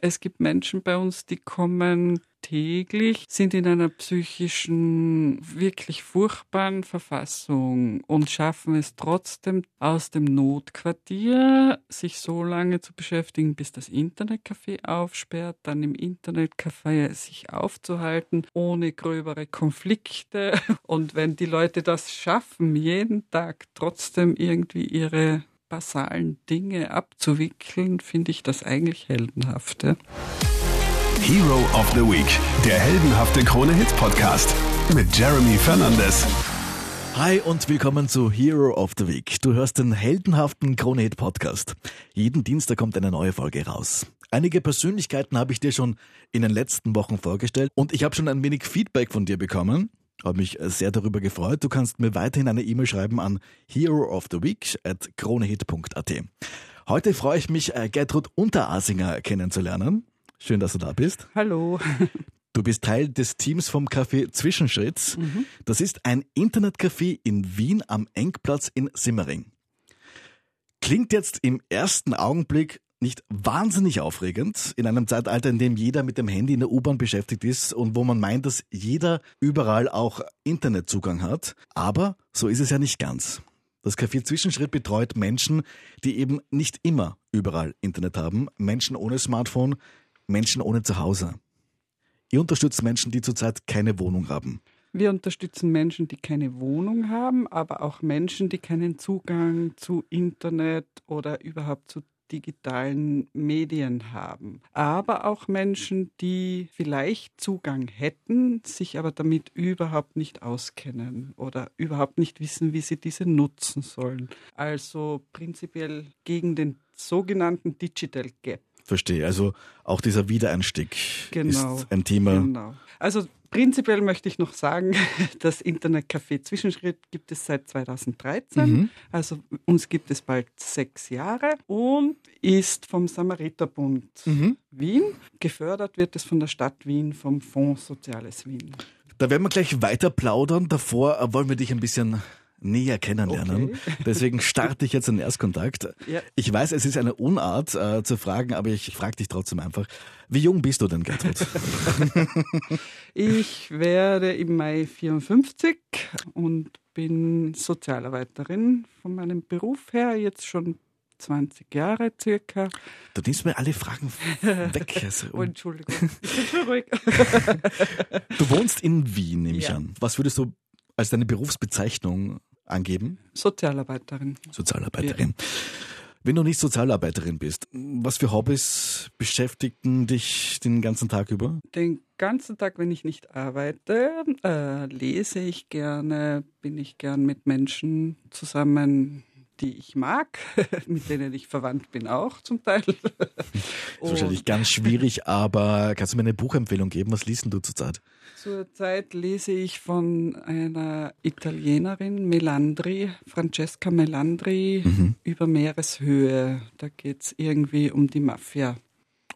Es gibt Menschen bei uns, die kommen täglich, sind in einer psychischen, wirklich furchtbaren Verfassung und schaffen es trotzdem aus dem Notquartier, sich so lange zu beschäftigen, bis das Internetcafé aufsperrt, dann im Internetcafé sich aufzuhalten, ohne gröbere Konflikte. Und wenn die Leute das schaffen, jeden Tag trotzdem irgendwie ihre basalen Dinge abzuwickeln, finde ich das eigentlich heldenhaft. Ja? Hero of the Week, der heldenhafte Krone-Hit-Podcast mit Jeremy Fernandes. Hi und willkommen zu Hero of the Week. Du hörst den heldenhaften Krone-Hit-Podcast. Jeden Dienstag kommt eine neue Folge raus. Einige Persönlichkeiten habe ich dir schon in den letzten Wochen vorgestellt und ich habe schon ein wenig Feedback von dir bekommen. Habe mich sehr darüber gefreut. Du kannst mir weiterhin eine E-Mail schreiben an herooftheweek at kronehit.at. Heute freue ich mich, äh, Gertrud Unterasinger kennenzulernen. Schön, dass du da bist. Hallo. Du bist Teil des Teams vom Café Zwischenschritt. Mhm. Das ist ein Internetcafé in Wien am Engplatz in Simmering. Klingt jetzt im ersten Augenblick nicht wahnsinnig aufregend in einem Zeitalter, in dem jeder mit dem Handy in der U-Bahn beschäftigt ist und wo man meint, dass jeder überall auch Internetzugang hat. Aber so ist es ja nicht ganz. Das Café Zwischenschritt betreut Menschen, die eben nicht immer überall Internet haben, Menschen ohne Smartphone, Menschen ohne Zuhause. Ihr unterstützt Menschen, die zurzeit keine Wohnung haben. Wir unterstützen Menschen, die keine Wohnung haben, aber auch Menschen, die keinen Zugang zu Internet oder überhaupt zu digitalen Medien haben. Aber auch Menschen, die vielleicht Zugang hätten, sich aber damit überhaupt nicht auskennen oder überhaupt nicht wissen, wie sie diese nutzen sollen. Also prinzipiell gegen den sogenannten Digital Gap. Verstehe. Also auch dieser Wiedereinstieg genau, ist ein Thema. Genau. Also prinzipiell möchte ich noch sagen, das Internetcafé Zwischenschritt gibt es seit 2013. Mhm. Also uns gibt es bald sechs Jahre und ist vom Samariterbund mhm. Wien. Gefördert wird es von der Stadt Wien, vom Fonds Soziales Wien. Da werden wir gleich weiter plaudern. Davor wollen wir dich ein bisschen näher kennenlernen. Okay. Deswegen starte ich jetzt einen Erstkontakt. Ja. Ich weiß, es ist eine Unart äh, zu fragen, aber ich frage dich trotzdem einfach. Wie jung bist du denn, Gertrud? ich werde im Mai 54 und bin Sozialarbeiterin von meinem Beruf her, jetzt schon 20 Jahre circa. Du nimmst mir alle Fragen weg. Also, oh, Entschuldigung, ich bin schon ruhig. du wohnst in Wien, nehme ich an. Was würdest du als deine Berufsbezeichnung angeben? Sozialarbeiterin. Sozialarbeiterin. Ja. Wenn du nicht Sozialarbeiterin bist, was für Hobbys beschäftigen dich den ganzen Tag über? Den ganzen Tag, wenn ich nicht arbeite, äh, lese ich gerne, bin ich gern mit Menschen zusammen, die ich mag, mit denen ich verwandt bin auch zum Teil. ist wahrscheinlich ganz schwierig, aber kannst du mir eine Buchempfehlung geben? Was liest du zurzeit? Zurzeit lese ich von einer Italienerin, Melandri, Francesca Melandri, mhm. über Meereshöhe. Da geht es irgendwie um die Mafia.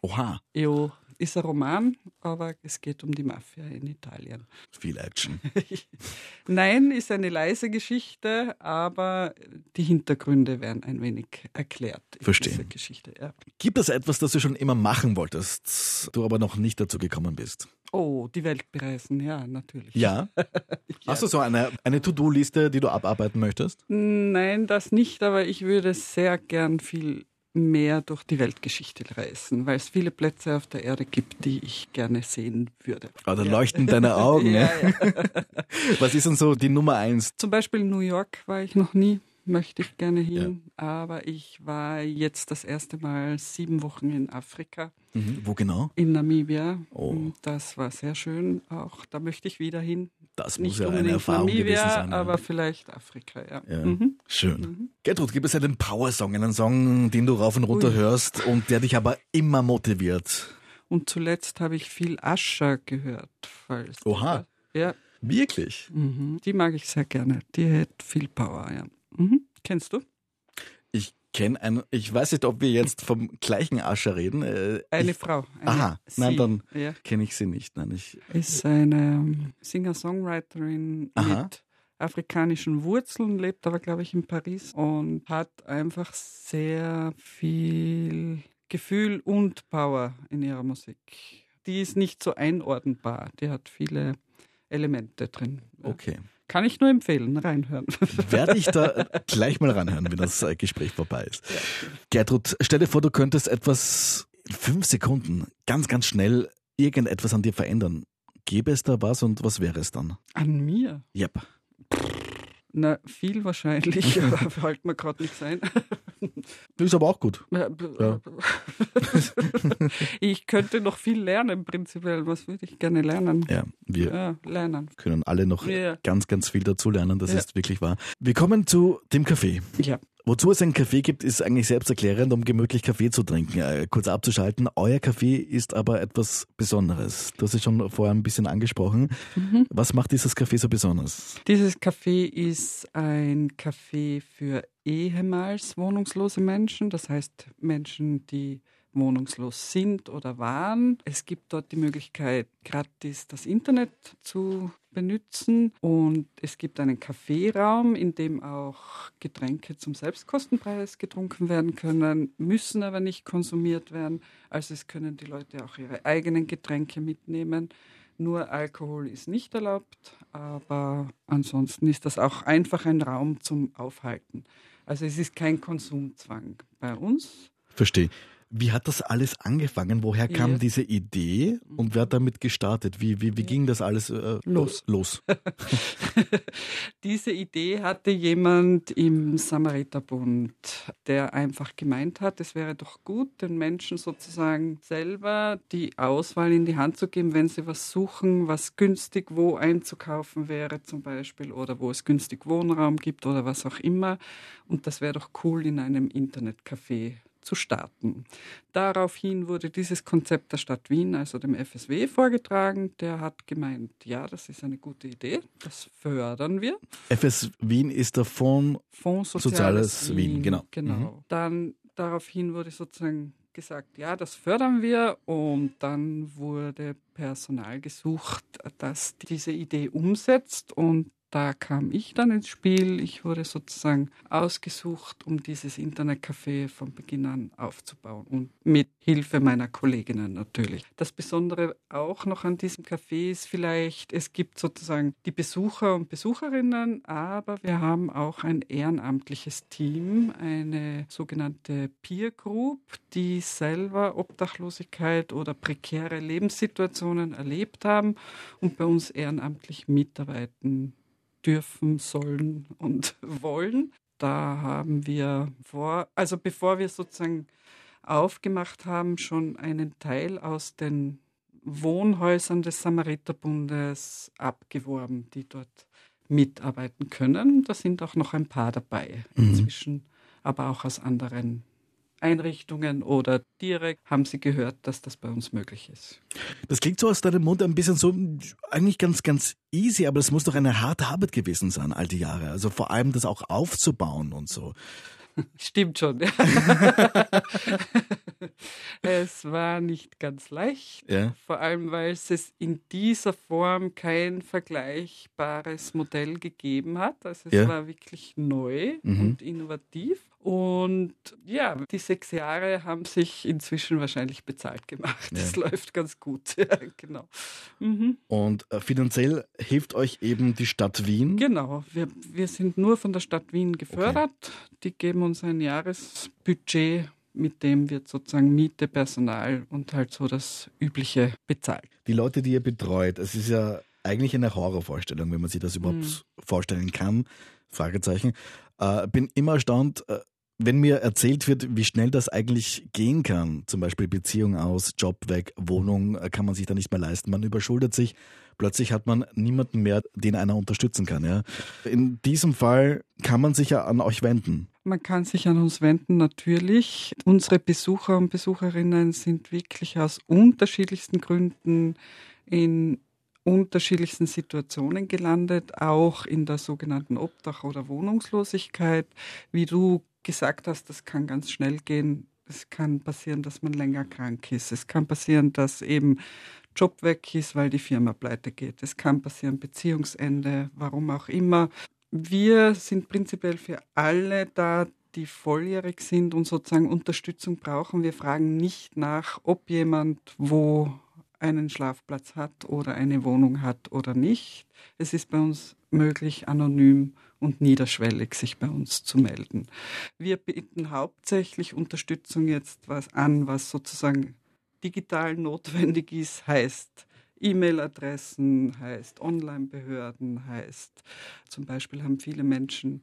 Oha. Jo, ist ein Roman, aber es geht um die Mafia in Italien. Viel Action. Nein, ist eine leise Geschichte, aber die Hintergründe werden ein wenig erklärt. Verstehe. Geschichte, ja. Gibt es etwas, das du schon immer machen wolltest, du aber noch nicht dazu gekommen bist? Oh, die Welt bereisen, ja, natürlich. Ja? ja. Hast du so eine, eine To-Do-Liste, die du abarbeiten möchtest? Nein, das nicht, aber ich würde sehr gern viel mehr durch die Weltgeschichte reisen, weil es viele Plätze auf der Erde gibt, die ich gerne sehen würde. Ah, da ja. leuchten deine Augen. ja, ja. Was ist denn so die Nummer eins? Zum Beispiel New York war ich noch nie möchte ich gerne hin. Ja. Aber ich war jetzt das erste Mal sieben Wochen in Afrika. Mhm. Wo genau? In Namibia. Oh. Das war sehr schön. Auch da möchte ich wieder hin. Das muss Nicht ja eine Erfahrung Namibia, gewesen sein. Ja. Aber vielleicht Afrika, ja. ja. Mhm. Schön. Mhm. Gertrud, gibt es einen Power-Song, einen Song, den du rauf und runter Ui. hörst und der dich aber immer motiviert? Und zuletzt habe ich viel Ascher gehört. Falls Oha. Ja. Wirklich? Mhm. Die mag ich sehr gerne. Die hat viel Power, ja. Mhm. Kennst du? Ich kenne einen, ich weiß nicht, ob wir jetzt vom gleichen Ascher reden. Äh, eine ich, Frau. Eine aha, sie, nein, dann ja. kenne ich sie nicht. Nein, ich, ist eine ähm, Singer-Songwriterin mit afrikanischen Wurzeln, lebt aber, glaube ich, in Paris und hat einfach sehr viel Gefühl und Power in ihrer Musik. Die ist nicht so einordnbar. Die hat viele Elemente drin. Okay. Kann ich nur empfehlen, reinhören. Werde ich da gleich mal reinhören, wenn das Gespräch vorbei ist. Ja. Gertrud, stell dir vor, du könntest etwas in fünf Sekunden ganz, ganz schnell irgendetwas an dir verändern. Gäbe es da was und was wäre es dann? An mir? Yep. Na, viel wahrscheinlich, aber fällt mir gerade nichts ein. Ist aber auch gut. Ja. ich könnte noch viel lernen, prinzipiell. Was würde ich gerne lernen? Ja, wir ja, lernen. können alle noch ja. ganz, ganz viel dazu lernen. Das ist wirklich wahr. Wir kommen zu dem Kaffee. Ja. Wozu es einen Kaffee gibt, ist eigentlich selbsterklärend, um gemütlich Kaffee zu trinken. Äh, kurz abzuschalten, euer Kaffee ist aber etwas Besonderes. Du hast es schon vorher ein bisschen angesprochen. Mhm. Was macht dieses Kaffee so besonders? Dieses Kaffee ist ein Kaffee für ehemals wohnungslose Menschen, das heißt Menschen, die wohnungslos sind oder waren. Es gibt dort die Möglichkeit, gratis das Internet zu benutzen und es gibt einen Kaffeeraum, in dem auch Getränke zum Selbstkostenpreis getrunken werden können, müssen aber nicht konsumiert werden. Also es können die Leute auch ihre eigenen Getränke mitnehmen. Nur Alkohol ist nicht erlaubt, aber ansonsten ist das auch einfach ein Raum zum Aufhalten. Also es ist kein Konsumzwang bei uns. Verstehe. Wie hat das alles angefangen? Woher kam ja. diese Idee und wer hat damit gestartet? Wie, wie, wie ging das alles äh, los? los? diese Idee hatte jemand im Samariterbund, der einfach gemeint hat, es wäre doch gut, den Menschen sozusagen selber die Auswahl in die Hand zu geben, wenn sie was suchen, was günstig wo einzukaufen wäre zum Beispiel oder wo es günstig Wohnraum gibt oder was auch immer. Und das wäre doch cool in einem Internetcafé zu starten. Daraufhin wurde dieses Konzept der Stadt Wien, also dem FSW, vorgetragen. Der hat gemeint, ja, das ist eine gute Idee, das fördern wir. FS Wien ist der Fonds, Fonds Soziales, Soziales Wien, Wien, genau. genau. Mhm. Dann daraufhin wurde sozusagen gesagt, ja, das fördern wir und dann wurde Personal gesucht, das diese Idee umsetzt und da kam ich dann ins Spiel. Ich wurde sozusagen ausgesucht, um dieses Internetcafé von Beginn an aufzubauen und mit Hilfe meiner Kolleginnen natürlich. Das Besondere auch noch an diesem Café ist vielleicht, es gibt sozusagen die Besucher und Besucherinnen, aber wir haben auch ein ehrenamtliches Team, eine sogenannte Peer Group, die selber Obdachlosigkeit oder prekäre Lebenssituationen erlebt haben und bei uns ehrenamtlich mitarbeiten dürfen, sollen und wollen. Da haben wir vor, also bevor wir sozusagen aufgemacht haben, schon einen Teil aus den Wohnhäusern des Samariterbundes abgeworben, die dort mitarbeiten können. Da sind auch noch ein paar dabei mhm. inzwischen, aber auch aus anderen Einrichtungen oder direkt haben sie gehört, dass das bei uns möglich ist. Das klingt so aus deinem Mund ein bisschen so, eigentlich ganz, ganz easy, aber es muss doch eine harte Arbeit gewesen sein, all die Jahre. Also vor allem das auch aufzubauen und so. Stimmt schon. es war nicht ganz leicht, ja. vor allem weil es in dieser Form kein vergleichbares Modell gegeben hat. Also es ja. war wirklich neu mhm. und innovativ. Und ja, die sechs Jahre haben sich inzwischen wahrscheinlich bezahlt gemacht. Ja. Das läuft ganz gut. Ja, genau. Mhm. Und äh, finanziell hilft euch eben die Stadt Wien? Genau. Wir, wir sind nur von der Stadt Wien gefördert. Okay. Die geben uns ein Jahresbudget mit dem wird sozusagen Miete, Personal und halt so das Übliche bezahlt. Die Leute, die ihr betreut, es ist ja eigentlich eine Horrorvorstellung, wenn man sich das überhaupt mhm. vorstellen kann. Fragezeichen. Äh, bin immer erstaunt, äh, wenn mir erzählt wird, wie schnell das eigentlich gehen kann, zum Beispiel Beziehung aus, Job weg, Wohnung äh, kann man sich da nicht mehr leisten, man überschuldet sich, plötzlich hat man niemanden mehr, den einer unterstützen kann. Ja. In diesem Fall kann man sich ja an euch wenden. Man kann sich an uns wenden, natürlich. Unsere Besucher und Besucherinnen sind wirklich aus unterschiedlichsten Gründen in unterschiedlichsten Situationen gelandet, auch in der sogenannten Obdach- oder Wohnungslosigkeit. Wie du gesagt hast, das kann ganz schnell gehen. Es kann passieren, dass man länger krank ist. Es kann passieren, dass eben Job weg ist, weil die Firma pleite geht. Es kann passieren, Beziehungsende, warum auch immer. Wir sind prinzipiell für alle da, die volljährig sind und sozusagen Unterstützung brauchen. Wir fragen nicht nach, ob jemand wo einen Schlafplatz hat oder eine Wohnung hat oder nicht. Es ist bei uns möglich, anonym und niederschwellig sich bei uns zu melden. Wir bieten hauptsächlich Unterstützung jetzt was an, was sozusagen digital notwendig ist, heißt E-Mail-Adressen, heißt Online-Behörden, heißt zum Beispiel haben viele Menschen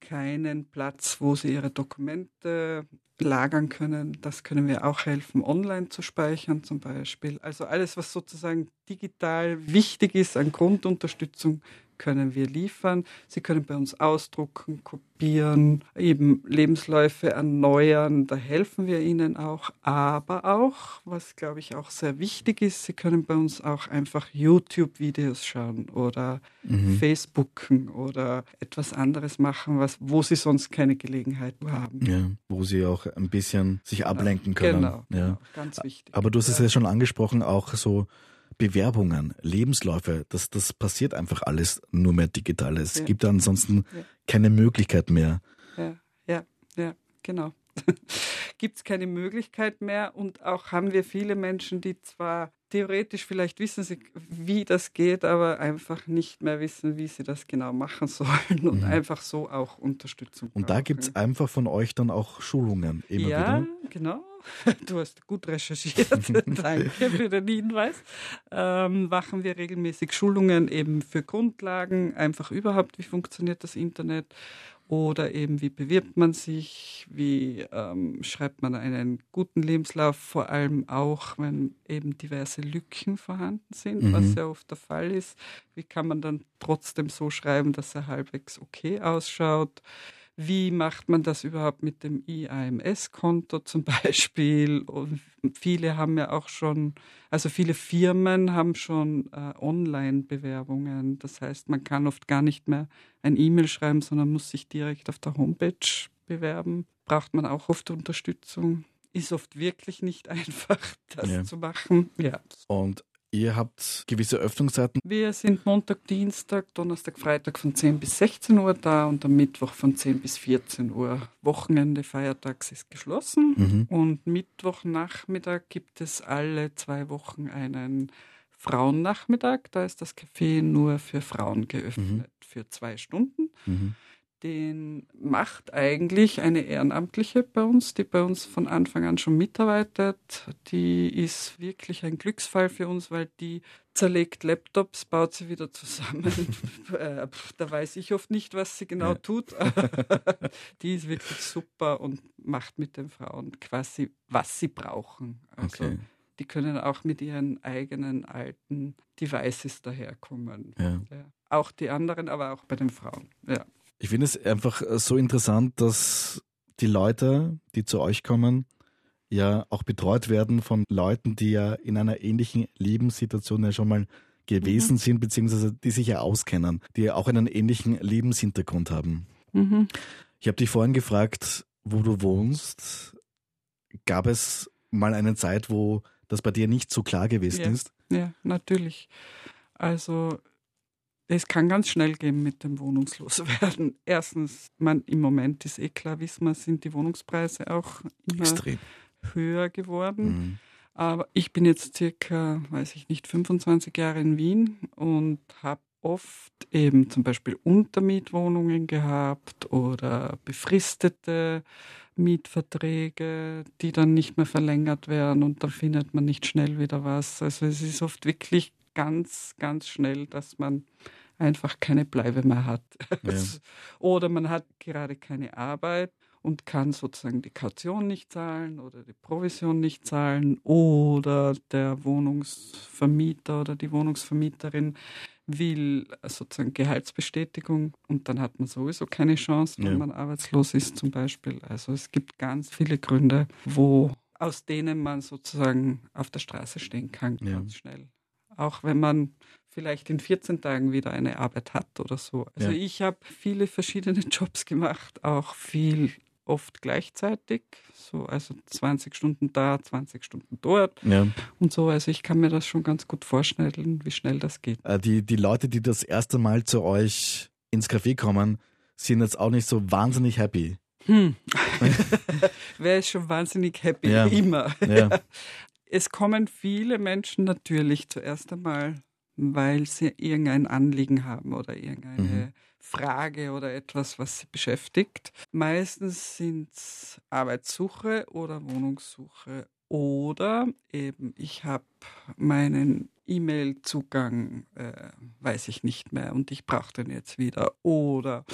keinen Platz, wo sie ihre Dokumente lagern können. Das können wir auch helfen, online zu speichern zum Beispiel. Also alles, was sozusagen digital wichtig ist an Grundunterstützung, können wir liefern. Sie können bei uns ausdrucken, kopieren, eben Lebensläufe erneuern. Da helfen wir Ihnen auch. Aber auch, was glaube ich auch sehr wichtig ist, Sie können bei uns auch einfach YouTube-Videos schauen oder mhm. Facebooken oder etwas anderes machen, was, wo Sie sonst keine Gelegenheit haben. Ja, wo Sie auch ein bisschen sich ablenken können. Genau, ja. Genau, ganz wichtig. Aber du hast es ja schon angesprochen, auch so Bewerbungen, Lebensläufe, das, das passiert einfach alles nur mehr digital. Es ja. gibt ansonsten ja. keine Möglichkeit mehr. Ja, ja, ja, genau. gibt es keine Möglichkeit mehr und auch haben wir viele Menschen, die zwar theoretisch vielleicht wissen sie, wie das geht, aber einfach nicht mehr wissen, wie sie das genau machen sollen und mhm. einfach so auch Unterstützung. Und da gibt es einfach von euch dann auch Schulungen immer ja, wieder? Ja, genau. Du hast gut recherchiert. Danke für den Hinweis. Ähm, machen wir regelmäßig Schulungen eben für Grundlagen, einfach überhaupt, wie funktioniert das Internet oder eben wie bewirbt man sich, wie ähm, schreibt man einen guten Lebenslauf, vor allem auch, wenn eben diverse Lücken vorhanden sind, mhm. was ja oft der Fall ist. Wie kann man dann trotzdem so schreiben, dass er halbwegs okay ausschaut? Wie macht man das überhaupt mit dem IAMS-Konto zum Beispiel? Und viele haben ja auch schon, also viele Firmen haben schon äh, Online-Bewerbungen. Das heißt, man kann oft gar nicht mehr ein E-Mail schreiben, sondern muss sich direkt auf der Homepage bewerben. Braucht man auch oft Unterstützung ist oft wirklich nicht einfach, das ja. zu machen. Ja. Und Ihr habt gewisse Öffnungszeiten. Wir sind Montag, Dienstag, Donnerstag, Freitag von 10 bis 16 Uhr da und am Mittwoch von 10 bis 14 Uhr. Wochenende, Feiertags ist geschlossen. Mhm. Und Mittwochnachmittag gibt es alle zwei Wochen einen Frauennachmittag. Da ist das Café nur für Frauen geöffnet, mhm. für zwei Stunden. Mhm den macht eigentlich eine Ehrenamtliche bei uns, die bei uns von Anfang an schon mitarbeitet. Die ist wirklich ein Glücksfall für uns, weil die zerlegt Laptops, baut sie wieder zusammen. Äh, da weiß ich oft nicht, was sie genau tut. die ist wirklich super und macht mit den Frauen quasi, was sie brauchen. Also okay. die können auch mit ihren eigenen alten Devices daherkommen. Ja. Ja. Auch die anderen, aber auch bei den Frauen. Ja. Ich finde es einfach äh, so interessant, dass die Leute, die zu euch kommen, ja auch betreut werden von Leuten, die ja in einer ähnlichen Lebenssituation ja schon mal gewesen mhm. sind, beziehungsweise die sich ja auskennen, die ja auch einen ähnlichen Lebenshintergrund haben. Mhm. Ich habe dich vorhin gefragt, wo du wohnst. Gab es mal eine Zeit, wo das bei dir nicht so klar gewesen ja. ist? Ja, natürlich. Also es kann ganz schnell gehen mit dem Wohnungsloswerden. Erstens, man, im Moment ist eh klar, wissen wir, sind die Wohnungspreise auch immer Extrem. höher geworden. Mhm. Aber ich bin jetzt circa, weiß ich nicht, 25 Jahre in Wien und habe oft eben zum Beispiel Untermietwohnungen gehabt oder befristete Mietverträge, die dann nicht mehr verlängert werden und dann findet man nicht schnell wieder was. Also es ist oft wirklich ganz, ganz schnell, dass man einfach keine Bleibe mehr hat. Ja. oder man hat gerade keine Arbeit und kann sozusagen die Kaution nicht zahlen oder die Provision nicht zahlen oder der Wohnungsvermieter oder die Wohnungsvermieterin will sozusagen Gehaltsbestätigung und dann hat man sowieso keine Chance, wenn ja. man arbeitslos ist zum Beispiel. Also es gibt ganz viele Gründe, wo aus denen man sozusagen auf der Straße stehen kann, ja. ganz schnell auch wenn man vielleicht in 14 Tagen wieder eine Arbeit hat oder so. Also ja. ich habe viele verschiedene Jobs gemacht, auch viel oft gleichzeitig, so also 20 Stunden da, 20 Stunden dort ja. und so. Also ich kann mir das schon ganz gut vorstellen, wie schnell das geht. Äh, die, die Leute, die das erste Mal zu euch ins Café kommen, sind jetzt auch nicht so wahnsinnig happy. Wäre ich schon wahnsinnig happy, Ja. immer. Ja. Es kommen viele Menschen natürlich zuerst einmal, weil sie irgendein Anliegen haben oder irgendeine Mhm. Frage oder etwas, was sie beschäftigt. Meistens sind es Arbeitssuche oder Wohnungssuche oder eben ich habe meinen E-Mail-Zugang, äh, weiß ich nicht mehr und ich brauche den jetzt wieder. Oder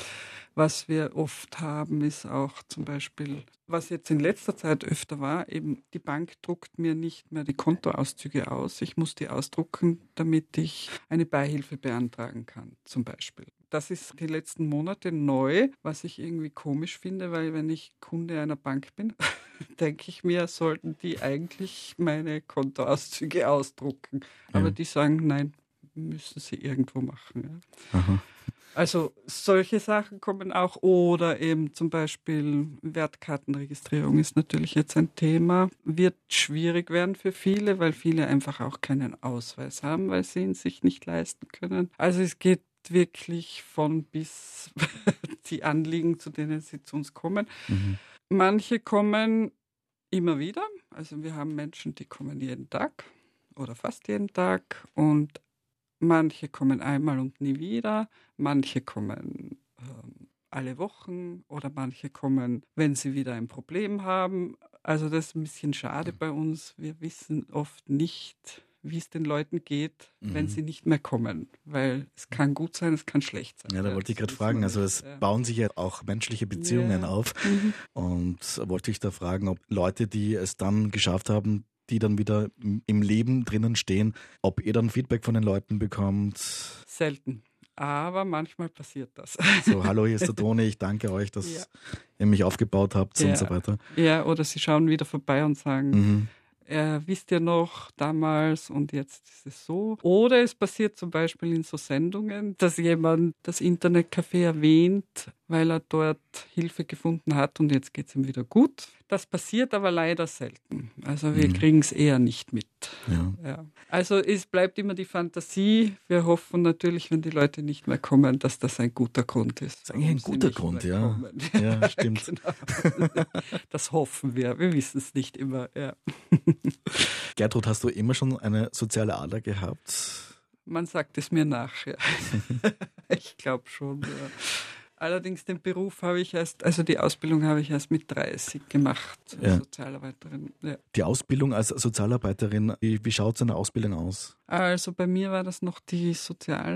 was wir oft haben, ist auch zum Beispiel, was jetzt in letzter Zeit öfter war, eben die Bank druckt mir nicht mehr die Kontoauszüge aus. Ich muss die ausdrucken, damit ich eine Beihilfe beantragen kann, zum Beispiel. Das ist die letzten Monate neu, was ich irgendwie komisch finde, weil wenn ich Kunde einer Bank bin, denke ich mir, sollten die eigentlich meine Kontoauszüge ausdrucken. Aber Ja. die sagen, nein, müssen sie irgendwo machen. Ja. Also solche Sachen kommen auch oder eben zum Beispiel Wertkartenregistrierung ist natürlich jetzt ein Thema, wird schwierig werden für viele, weil viele einfach auch keinen Ausweis haben, weil sie ihn sich nicht leisten können. Also es geht wirklich von bis die Anliegen, zu denen sie zu uns kommen. Mhm. Manche kommen immer wieder, also wir haben Menschen, die kommen jeden Tag oder fast jeden Tag und manche kommen einmal und nie wieder, manche kommen ähm, alle Wochen oder manche kommen, wenn sie wieder ein Problem haben. Also das ist ein bisschen schade bei uns. Wir wissen oft nicht, wie es den Leuten geht, wenn Mhm. sie nicht mehr kommen, weil es kann gut sein, es kann schlecht sein. Ja, da wollte ich gerade fragen. Also es ja. bauen sich ja auch menschliche Beziehungen Ja. auf. Mhm. Und wollte ich da fragen, ob Leute, die es dann geschafft haben, die dann wieder im- im Leben drinnen stehen, ob ihr dann Feedback von den Leuten bekommt. Selten. Aber manchmal passiert das. So, hallo, hier ist der Toni, ich danke euch, dass Ja. ihr mich aufgebaut habt Ja. und so weiter. Ja, oder sie schauen wieder vorbei und sagen, Mhm. Äh, wisst ihr noch damals und jetzt ist es so. Oder es passiert zum Beispiel in so Sendungen, dass jemand das Internetcafé erwähnt, weil er dort Hilfe gefunden hat und jetzt geht es ihm wieder gut. Das passiert aber leider selten. Also wir Mhm. kriegen es eher nicht mit. Ja. Ja. Also es bleibt immer die Fantasie. Wir hoffen natürlich, wenn die Leute nicht mehr kommen, dass das ein guter Grund ist. Das ist eigentlich ein guter Grund, ja. Ja, stimmt. Genau. Das hoffen wir. Wir wissen es nicht immer. Gertrud, hast du immer schon eine soziale Ader gehabt? Man sagt es mir nach. Ja. ich glaube schon. Ja. Allerdings den Beruf habe ich erst, also die Ausbildung habe ich erst mit 30 gemacht, Ja. Sozialarbeiterin. Ja. Die Ausbildung als Sozialarbeiterin, wie, wie schaut so eine Ausbildung aus? Also bei mir war das noch die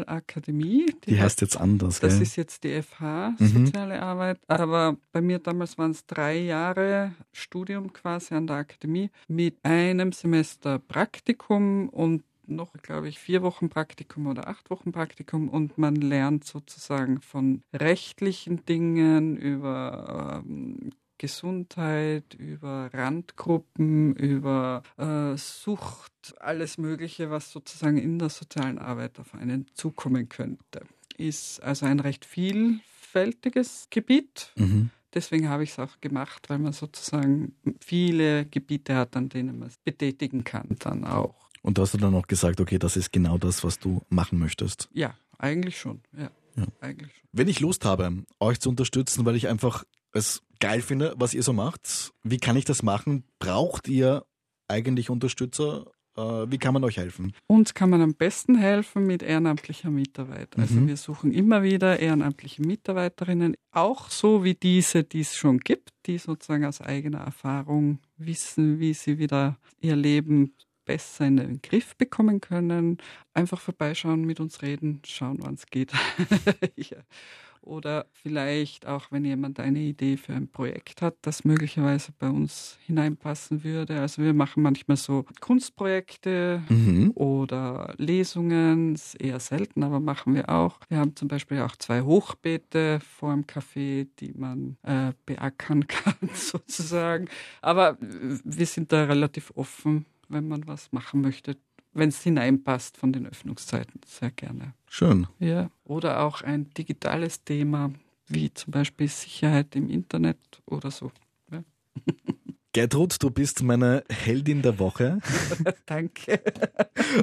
Sozialakademie. Die hat- heißt jetzt anders, Das gell? ist jetzt die FH, Mhm. Soziale Arbeit. Aber bei mir damals waren es drei Jahre Studium quasi an der Akademie mit einem Semester Praktikum und noch, glaube ich, vier Wochen Praktikum oder acht Wochen Praktikum und man lernt sozusagen von rechtlichen Dingen über ähm, Gesundheit, über Randgruppen, über äh, Sucht, alles Mögliche, was sozusagen in der sozialen Arbeit auf einen zukommen könnte. Ist also ein recht vielfältiges Gebiet. Mhm. Deswegen habe ich es auch gemacht, weil man sozusagen viele Gebiete hat, an denen man es betätigen kann, dann auch. Und da hast du dann auch gesagt, okay, das ist genau das, was du machen möchtest. Ja, eigentlich schon. Ja, Ja. eigentlich schon. Wenn ich Lust habe, euch zu unterstützen, weil ich einfach es geil finde, was ihr so macht, wie kann ich das machen? Braucht ihr eigentlich Unterstützer? Äh, wie kann man euch helfen? Uns kann man am besten helfen mit ehrenamtlicher Mitarbeit. Also Mhm. wir suchen immer wieder ehrenamtliche Mitarbeiterinnen, auch so wie diese, die es schon gibt, die sozusagen aus eigener Erfahrung wissen, wie sie wieder ihr Leben besser in den Griff bekommen können. Einfach vorbeischauen, mit uns reden, schauen, wann es geht. ja. Oder vielleicht auch, wenn jemand eine Idee für ein Projekt hat, das möglicherweise bei uns hineinpassen würde. Also wir machen manchmal so Kunstprojekte, Mhm. oder Lesungen, eher selten, aber machen wir auch. Wir haben zum Beispiel auch zwei Hochbeete vor dem Café, die man äh, beackern kann, sozusagen. Aber wir sind da relativ offen, wenn man was machen möchte, wenn es hineinpasst von den Öffnungszeiten, sehr gerne. Schön. Ja. Oder auch ein digitales Thema, wie zum Beispiel Sicherheit im Internet oder so. Gertrud, du bist meine Heldin der Woche. Danke.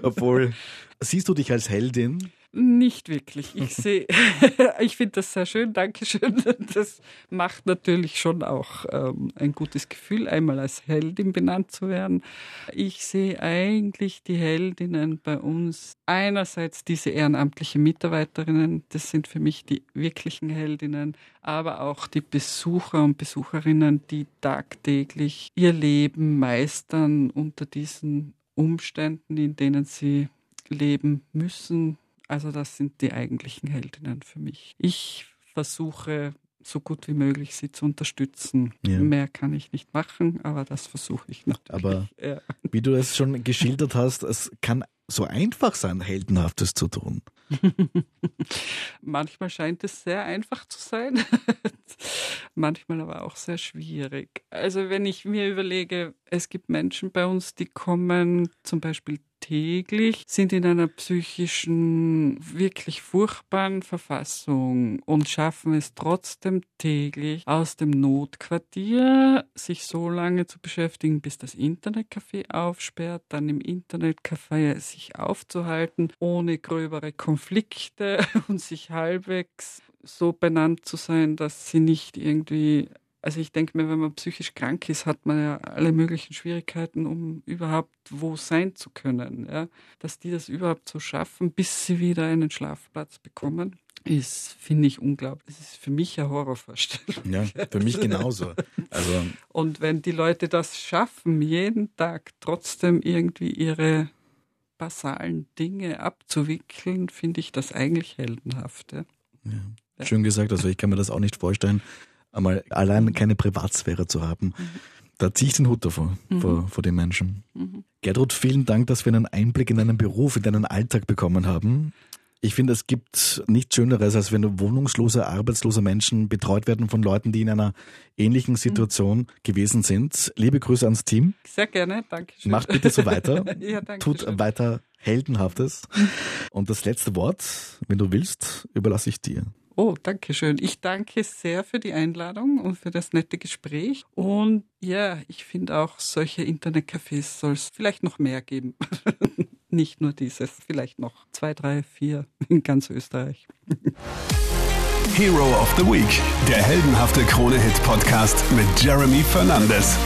Obwohl, siehst du dich als Heldin? Nicht wirklich. Ich sehe, ich finde das sehr schön, Dankeschön. Das macht natürlich schon auch ähm, ein gutes Gefühl, einmal als Heldin benannt zu werden. Ich sehe eigentlich die Heldinnen bei uns einerseits diese ehrenamtliche Mitarbeiterinnen, das sind für mich die wirklichen Heldinnen, aber auch die Besucher und Besucherinnen, die tagtäglich ihr Leben meistern unter diesen Umständen, in denen sie leben müssen, also das sind die eigentlichen Heldinnen für mich. Ich versuche so gut wie möglich sie zu unterstützen. Ja. Mehr kann ich nicht machen, aber das versuche ich natürlich. Aber ja. wie du es schon geschildert hast, es kann so einfach sein, Heldenhaftes zu tun. Manchmal scheint es sehr einfach zu sein, manchmal aber auch sehr schwierig. Also wenn ich mir überlege, es gibt Menschen bei uns, die kommen zum Beispiel täglich, sind in einer psychischen, wirklich furchtbaren Verfassung und schaffen es trotzdem täglich aus dem Notquartier, sich so lange zu beschäftigen, bis das Internetcafé aufsperrt, dann im Internetcafé sich aufzuhalten, ohne gröbere Konflikte und sich halbwegs so benannt zu sein, dass sie nicht irgendwie also ich denke mir, wenn man psychisch krank ist, hat man ja alle möglichen Schwierigkeiten, um überhaupt wo sein zu können. Ja? Dass die das überhaupt so schaffen, bis sie wieder einen Schlafplatz bekommen, ist, finde ich, unglaublich. Das ist für mich eine Horrorvorstellung. Ja, für mich genauso. Also Und wenn die Leute das schaffen, jeden Tag trotzdem irgendwie ihre basalen Dinge abzuwickeln, finde ich das eigentlich heldenhaft. Ja. Ja. Schön gesagt, also ich kann mir das auch nicht vorstellen einmal allein keine Privatsphäre zu haben. Mhm. Da ziehe ich den Hut davor, mhm. vor, vor den Menschen. Mhm. Gertrud, vielen Dank, dass wir einen Einblick in deinen Beruf, in deinen Alltag bekommen haben. Ich finde, es gibt nichts Schöneres, als wenn wohnungslose, arbeitslose Menschen betreut werden von Leuten, die in einer ähnlichen Situation mhm. gewesen sind. Liebe Grüße ans Team. Sehr gerne, danke schön. Macht bitte so weiter. ja, danke Tut schön. weiter Heldenhaftes. Und das letzte Wort, wenn du willst, überlasse ich dir. Oh, danke schön. Ich danke sehr für die Einladung und für das nette Gespräch. Und ja, ich finde auch, solche Internetcafés soll es vielleicht noch mehr geben. Nicht nur dieses, vielleicht noch zwei, drei, vier in ganz Österreich. Hero of the Week, der heldenhafte Krone-Hit-Podcast mit Jeremy Fernandes.